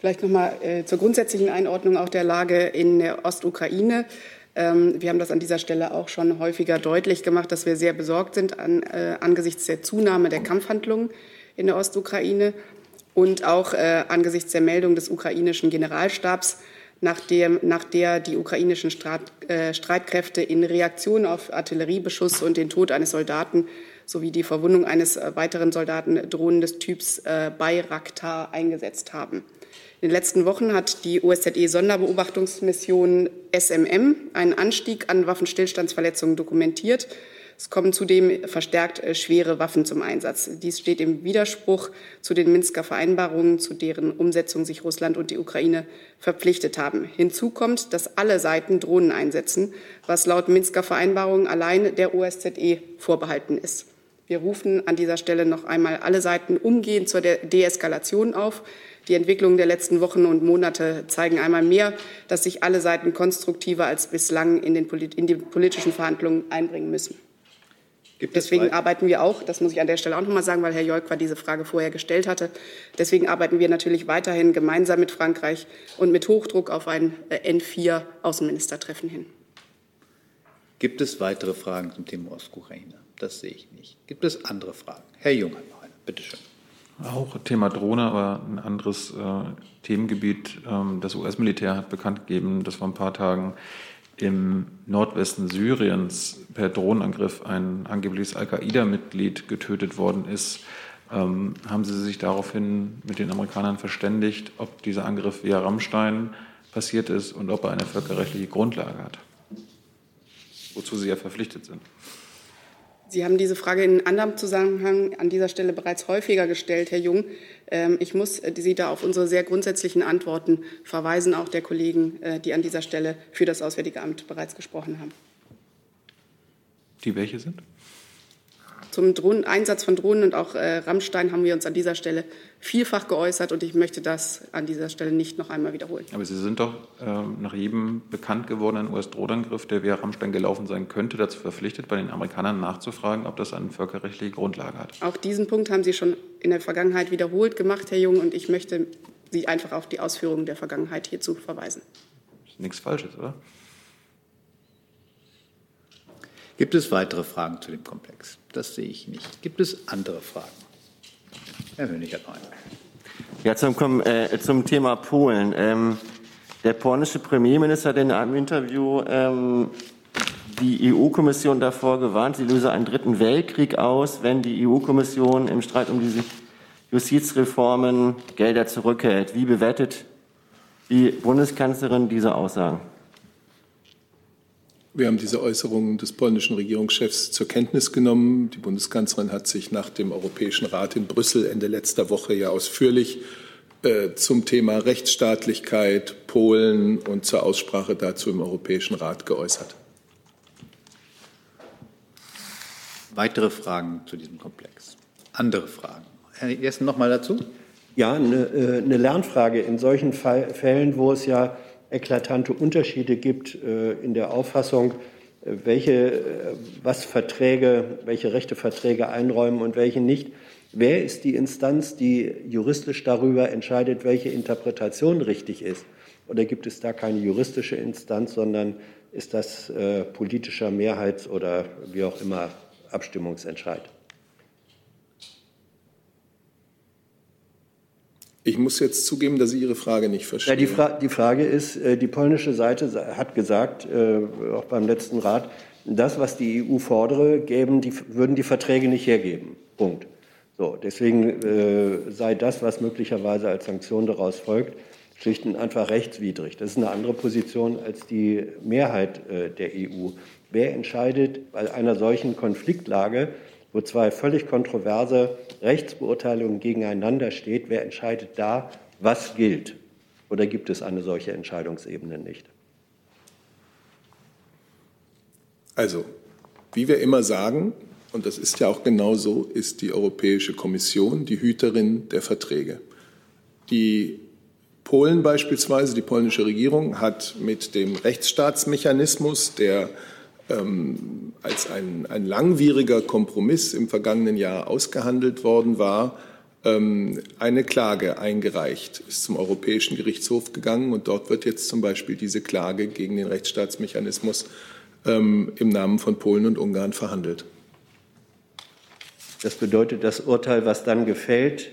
Vielleicht noch mal äh, zur grundsätzlichen Einordnung auch der Lage in der Ostukraine. Ähm, wir haben das an dieser Stelle auch schon häufiger deutlich gemacht, dass wir sehr besorgt sind an, äh, angesichts der Zunahme der Kampfhandlungen in der Ostukraine und auch äh, angesichts der Meldung des ukrainischen Generalstabs, nach, dem, nach der die ukrainischen Strat, äh, Streitkräfte in Reaktion auf Artilleriebeschuss und den Tod eines Soldaten sowie die Verwundung eines weiteren Soldaten Drohnen des Typs äh, Bayraktar eingesetzt haben. In den letzten Wochen hat die OSZE-Sonderbeobachtungsmission SMM einen Anstieg an Waffenstillstandsverletzungen dokumentiert. Es kommen zudem verstärkt äh, schwere Waffen zum Einsatz. Dies steht im Widerspruch zu den Minsker Vereinbarungen, zu deren Umsetzung sich Russland und die Ukraine verpflichtet haben. Hinzu kommt, dass alle Seiten Drohnen einsetzen, was laut Minsker Vereinbarungen allein der OSZE vorbehalten ist. Wir rufen an dieser Stelle noch einmal alle Seiten umgehend zur Deeskalation auf. Die Entwicklungen der letzten Wochen und Monate zeigen einmal mehr, dass sich alle Seiten konstruktiver als bislang in, den Polit in die politischen Verhandlungen einbringen müssen. Deswegen arbeiten wir auch, das muss ich an der Stelle auch noch mal sagen, weil Herr Jolkwa diese Frage vorher gestellt hatte. Deswegen arbeiten wir natürlich weiterhin gemeinsam mit Frankreich und mit Hochdruck auf ein äh, N4-Außenministertreffen hin. Gibt es weitere Fragen zum Thema Ostukraine? Das sehe ich nicht. Gibt es andere Fragen? Herr Jung hat noch eine. Bitte schön. Auch Thema Drohne, aber ein anderes äh, Themengebiet. Ähm, das US-Militär hat bekannt gegeben, dass vor ein paar Tagen im Nordwesten Syriens per Drohnenangriff ein angebliches Al-Qaida-Mitglied getötet worden ist. Ähm, haben Sie sich daraufhin mit den Amerikanern verständigt, ob dieser Angriff via Rammstein passiert ist und ob er eine völkerrechtliche Grundlage hat? Wozu Sie ja verpflichtet sind. Sie haben diese Frage in anderem Zusammenhang an dieser Stelle bereits häufiger gestellt, Herr Jung. Ähm, ich muss äh, Sie da auf unsere sehr grundsätzlichen Antworten verweisen, auch der Kollegen, äh, die an dieser Stelle für das Auswärtige Amt bereits gesprochen haben. Die welche sind? Zum Drohnen, Einsatz von Drohnen und auch äh, Rammstein haben wir uns an dieser Stelle vielfach geäußert und ich möchte das an dieser Stelle nicht noch einmal wiederholen. Aber Sie sind doch äh, nach jedem bekannt gewordenen US-Drohnenangriff, der via Rammstein gelaufen sein könnte, dazu verpflichtet, bei den Amerikanern nachzufragen, ob das eine völkerrechtliche Grundlage hat. Auch diesen Punkt haben Sie schon in der Vergangenheit wiederholt gemacht, Herr Jung, und ich möchte Sie einfach auf die Ausführungen der Vergangenheit hierzu verweisen. Das ist nichts Falsches, oder? Gibt es weitere Fragen zu dem Komplex? Das sehe ich nicht. Gibt es andere Fragen? Herr Hönig hat noch eine. Ja, zum, äh, zum Thema Polen. Ähm, der polnische Premierminister hat in einem Interview ähm, die EU-Kommission davor gewarnt, sie löse einen dritten Weltkrieg aus, wenn die EU-Kommission im Streit um diese Justizreformen Gelder zurückhält. Wie bewertet die Bundeskanzlerin diese Aussagen? Wir haben diese Äußerungen des polnischen Regierungschefs zur Kenntnis genommen. Die Bundeskanzlerin hat sich nach dem Europäischen Rat in Brüssel Ende letzter Woche ja ausführlich äh, zum Thema Rechtsstaatlichkeit, Polen und zur Aussprache dazu im Europäischen Rat geäußert. Weitere Fragen zu diesem Komplex? Andere Fragen? Herr Jessen, noch mal dazu? Ja, eine, äh, eine Lernfrage. In solchen Fällen, wo es ja eklatante Unterschiede gibt äh, in der Auffassung, äh, welche, äh, was Verträge, welche Rechte Verträge einräumen und welche nicht. Wer ist die Instanz, die juristisch darüber entscheidet, welche Interpretation richtig ist? Oder gibt es da keine juristische Instanz, sondern ist das äh, politischer Mehrheits- oder wie auch immer Abstimmungsentscheid? Ich muss jetzt zugeben, dass ich Ihre Frage nicht verstehe. Ja, die, Fra die, Frage ist, äh, die polnische Seite hat gesagt, äh, auch beim letzten Rat, das, was die EU fordere, geben die, würden die Verträge nicht hergeben. Punkt. So, deswegen äh, sei das, was möglicherweise als Sanktion daraus folgt, schlicht und einfach rechtswidrig. Das ist eine andere Position als die Mehrheit äh, der EU. Wer entscheidet bei einer solchen Konfliktlage, wo zwei völlig kontroverse Rechtsbeurteilungen gegeneinander steht, wer entscheidet da, was gilt? Oder gibt es eine solche Entscheidungsebene nicht? Also, wie wir immer sagen, und das ist ja auch genau so, ist die Europäische Kommission die Hüterin der Verträge. Die Polen beispielsweise, die polnische Regierung hat mit dem Rechtsstaatsmechanismus, der ähm, als ein, ein langwieriger Kompromiss im vergangenen Jahr ausgehandelt worden war, ähm, eine Klage eingereicht, ist zum Europäischen Gerichtshof gegangen und dort wird jetzt zum Beispiel diese Klage gegen den Rechtsstaatsmechanismus ähm, im Namen von Polen und Ungarn verhandelt. Das bedeutet, das Urteil, was dann gefällt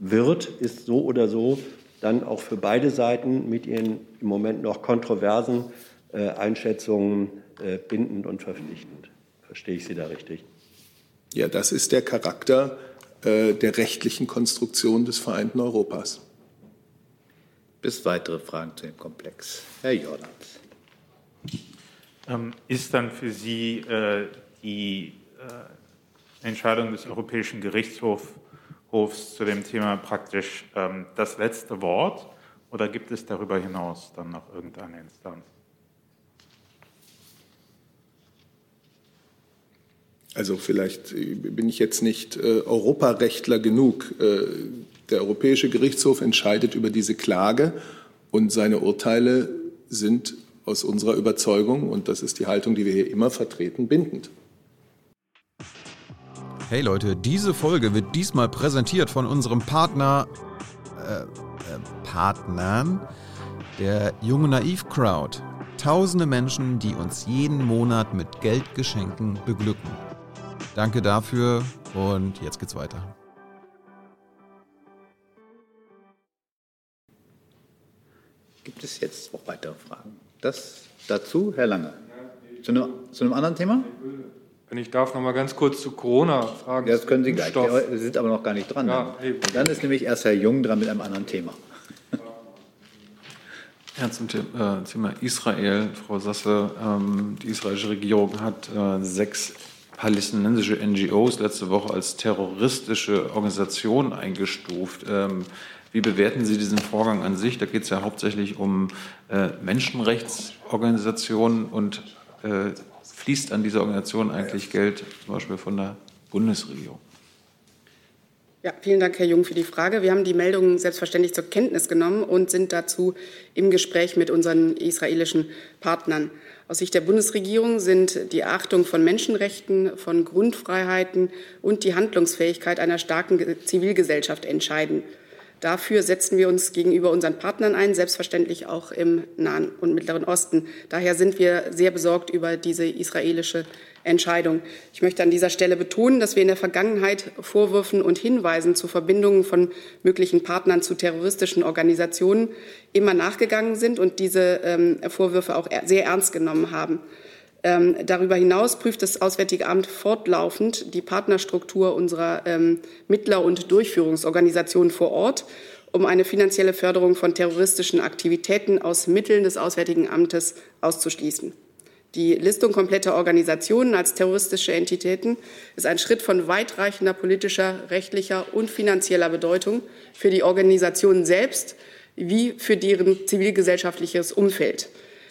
wird, ist so oder so dann auch für beide Seiten mit ihren im Moment noch kontroversen äh, Einschätzungen bindend und verpflichtend. Verstehe ich Sie da richtig? Ja, das ist der Charakter äh, der rechtlichen Konstruktion des vereinten Europas. Bis weitere Fragen zu dem Komplex. Herr Jordans. Ähm, ist dann für Sie äh, die äh, Entscheidung des Europäischen Gerichtshofs zu dem Thema praktisch ähm, das letzte Wort oder gibt es darüber hinaus dann noch irgendeine Instanz? Also vielleicht äh, bin ich jetzt nicht äh, Europarechtler genug. Äh, der Europäische Gerichtshof entscheidet über diese Klage und seine Urteile sind aus unserer Überzeugung, und das ist die Haltung, die wir hier immer vertreten, bindend. Hey Leute, diese Folge wird diesmal präsentiert von unserem Partner, äh, äh, Partnern, der Junge Naiv Crowd. tausende Menschen, die uns jeden Monat mit Geldgeschenken beglücken. Danke dafür und jetzt geht's weiter. Gibt es jetzt noch weitere Fragen? Das dazu, Herr Lange. Zu einem, zu einem anderen Thema? Wenn ich darf, noch mal ganz kurz zu Corona fragen. Das können Sie gleich. Sie sind aber noch gar nicht dran. Ja, dann. dann ist nämlich erst Herr Jung dran mit einem anderen Thema. Ja, zum äh, Thema Israel, Frau Sasse. Ähm, die israelische Regierung hat äh, sechs palästinensische NGOs letzte Woche als terroristische Organisation eingestuft. Ähm, wie bewerten Sie diesen Vorgang an sich? Da geht es ja hauptsächlich um äh, Menschenrechtsorganisationen und äh, fließt an diese Organisation eigentlich Geld, zum Beispiel von der Bundesregierung? Ja, vielen Dank, Herr Jung, für die Frage. Wir haben die Meldungen selbstverständlich zur Kenntnis genommen und sind dazu im Gespräch mit unseren israelischen Partnern. Aus Sicht der Bundesregierung sind die Achtung von Menschenrechten, von Grundfreiheiten und die Handlungsfähigkeit einer starken Zivilgesellschaft entscheidend. Dafür setzen wir uns gegenüber unseren Partnern ein, selbstverständlich auch im Nahen und Mittleren Osten. Daher sind wir sehr besorgt über diese israelische Entscheidung. Ich möchte an dieser Stelle betonen, dass wir in der Vergangenheit Vorwürfen und Hinweisen zu Verbindungen von möglichen Partnern zu terroristischen Organisationen immer nachgegangen sind und diese ähm, Vorwürfe auch sehr ernst genommen haben. Ähm, darüber hinaus prüft das Auswärtige Amt fortlaufend die Partnerstruktur unserer ähm, Mittler- und Durchführungsorganisationen vor Ort, um eine finanzielle Förderung von terroristischen Aktivitäten aus Mitteln des Auswärtigen Amtes auszuschließen. Die Listung kompletter Organisationen als terroristische Entitäten ist ein Schritt von weitreichender politischer, rechtlicher und finanzieller Bedeutung für die Organisationen selbst wie für deren zivilgesellschaftliches Umfeld.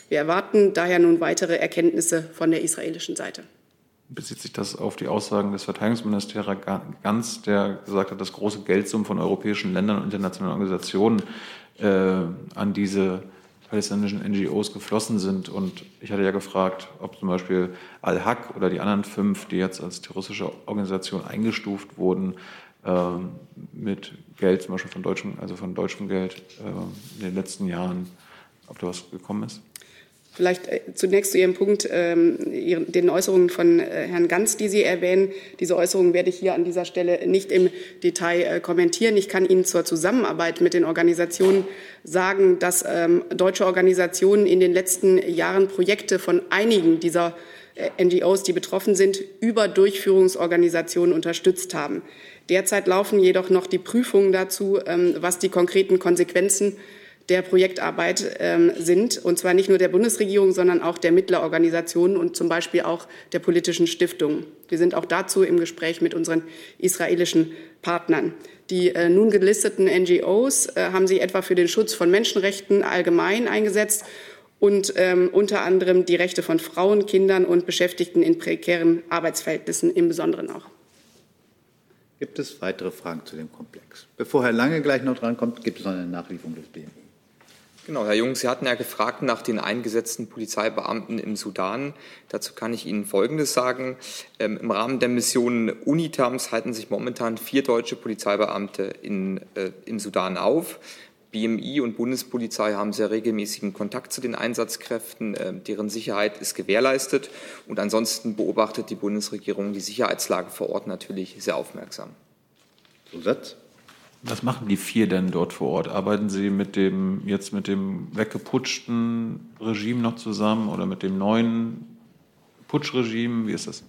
Wir erwarten daher nun weitere Erkenntnisse von der israelischen Seite. Bezieht sich das auf die Aussagen des Verteidigungsministers Ganz, der gesagt hat, dass große Geldsummen von europäischen Ländern und internationalen Organisationen äh, an diese palästinensischen NGOs geflossen sind. Und ich hatte ja gefragt, ob zum Beispiel Al-Haq oder die anderen fünf, die jetzt als terroristische Organisation eingestuft wurden, äh, mit Geld, zum Beispiel von deutschem, also von deutschem Geld äh, in den letzten Jahren, ob da was gekommen ist. Vielleicht äh, zunächst zu Ihrem Punkt, ähm, den Äußerungen von äh, Herrn Ganz, die Sie erwähnen. Diese Äußerungen werde ich hier an dieser Stelle nicht im Detail äh, kommentieren. Ich kann Ihnen zur Zusammenarbeit mit den Organisationen sagen, dass ähm, deutsche Organisationen in den letzten Jahren Projekte von einigen dieser NGOs, die betroffen sind, über Durchführungsorganisationen unterstützt haben. Derzeit laufen jedoch noch die Prüfungen dazu, ähm, was die konkreten Konsequenzen der Projektarbeit ähm, sind, und zwar nicht nur der Bundesregierung, sondern auch der Mittlerorganisationen und zum Beispiel auch der politischen Stiftungen. Wir sind auch dazu im Gespräch mit unseren israelischen Partnern. Die äh, nun gelisteten NGOs äh, haben sich etwa für den Schutz von Menschenrechten allgemein eingesetzt und ähm, unter anderem die Rechte von Frauen, Kindern und Beschäftigten in prekären Arbeitsverhältnissen im Besonderen auch. Gibt es weitere Fragen zu dem Komplex? Bevor Herr Lange gleich noch drankommt, gibt es noch eine Nachlieferung des BMI. Genau, Herr Jung, Sie hatten ja gefragt nach den eingesetzten Polizeibeamten im Sudan. Dazu kann ich Ihnen Folgendes sagen. Ähm, Im Rahmen der Mission UNITAMS halten sich momentan vier deutsche Polizeibeamte in, äh, im Sudan auf. BMI und Bundespolizei haben sehr regelmäßigen Kontakt zu den Einsatzkräften. Äh, deren Sicherheit ist gewährleistet. Und ansonsten beobachtet die Bundesregierung die Sicherheitslage vor Ort natürlich sehr aufmerksam. Zusatz? Was machen die vier denn dort vor Ort? Arbeiten sie mit dem jetzt mit dem weggeputschten Regime noch zusammen oder mit dem neuen Putschregime? Wie ist das?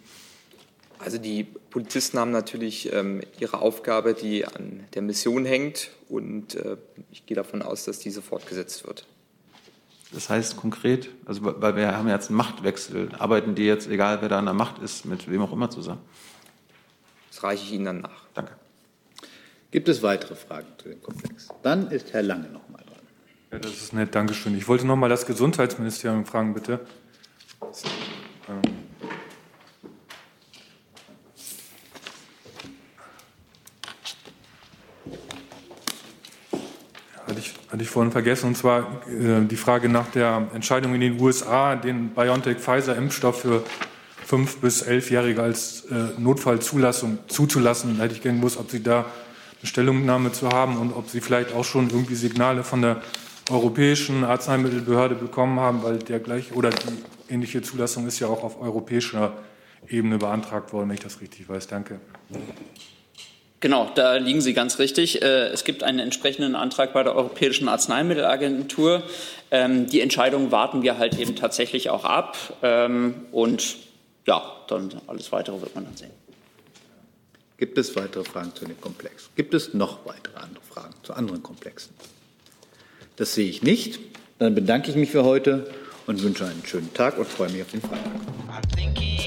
Also die Polizisten haben natürlich ähm, ihre Aufgabe, die an der Mission hängt, und äh, ich gehe davon aus, dass diese fortgesetzt wird. Das heißt konkret, also weil wir haben jetzt einen Machtwechsel, arbeiten die jetzt, egal wer da an der Macht ist, mit wem auch immer zusammen? Das reiche ich Ihnen dann nach. Danke. Gibt es weitere Fragen zu dem Komplex? Dann ist Herr Lange noch mal dran. Ja, das ist nett, Dankeschön. Ich wollte noch mal das Gesundheitsministerium fragen, bitte. Ähm. Hatte ich, hatte ich vorhin vergessen, und zwar äh, die Frage nach der Entscheidung in den USA, den BioNTech-Pfizer-Impfstoff für fünf bis elfjährige als äh, Notfallzulassung zuzulassen. Da hätte ich gerne gewusst, ob Sie da eine Stellungnahme zu haben und ob Sie vielleicht auch schon irgendwie Signale von der Europäischen Arzneimittelbehörde bekommen haben, weil der gleich oder die ähnliche Zulassung ist ja auch auf europäischer Ebene beantragt worden, wenn ich das richtig weiß. Danke. Genau, da liegen Sie ganz richtig. Äh, es gibt einen entsprechenden Antrag bei der Europäischen Arzneimittelagentur. Ähm, die Entscheidung warten wir halt eben tatsächlich auch ab. Ähm, und ja, dann alles Weitere wird man dann sehen. Gibt es weitere Fragen zu dem Komplex? Gibt es noch weitere andere Fragen zu anderen Komplexen? Das sehe ich nicht. Dann bedanke ich mich für heute und wünsche einen schönen Tag und freue mich auf den Freitag.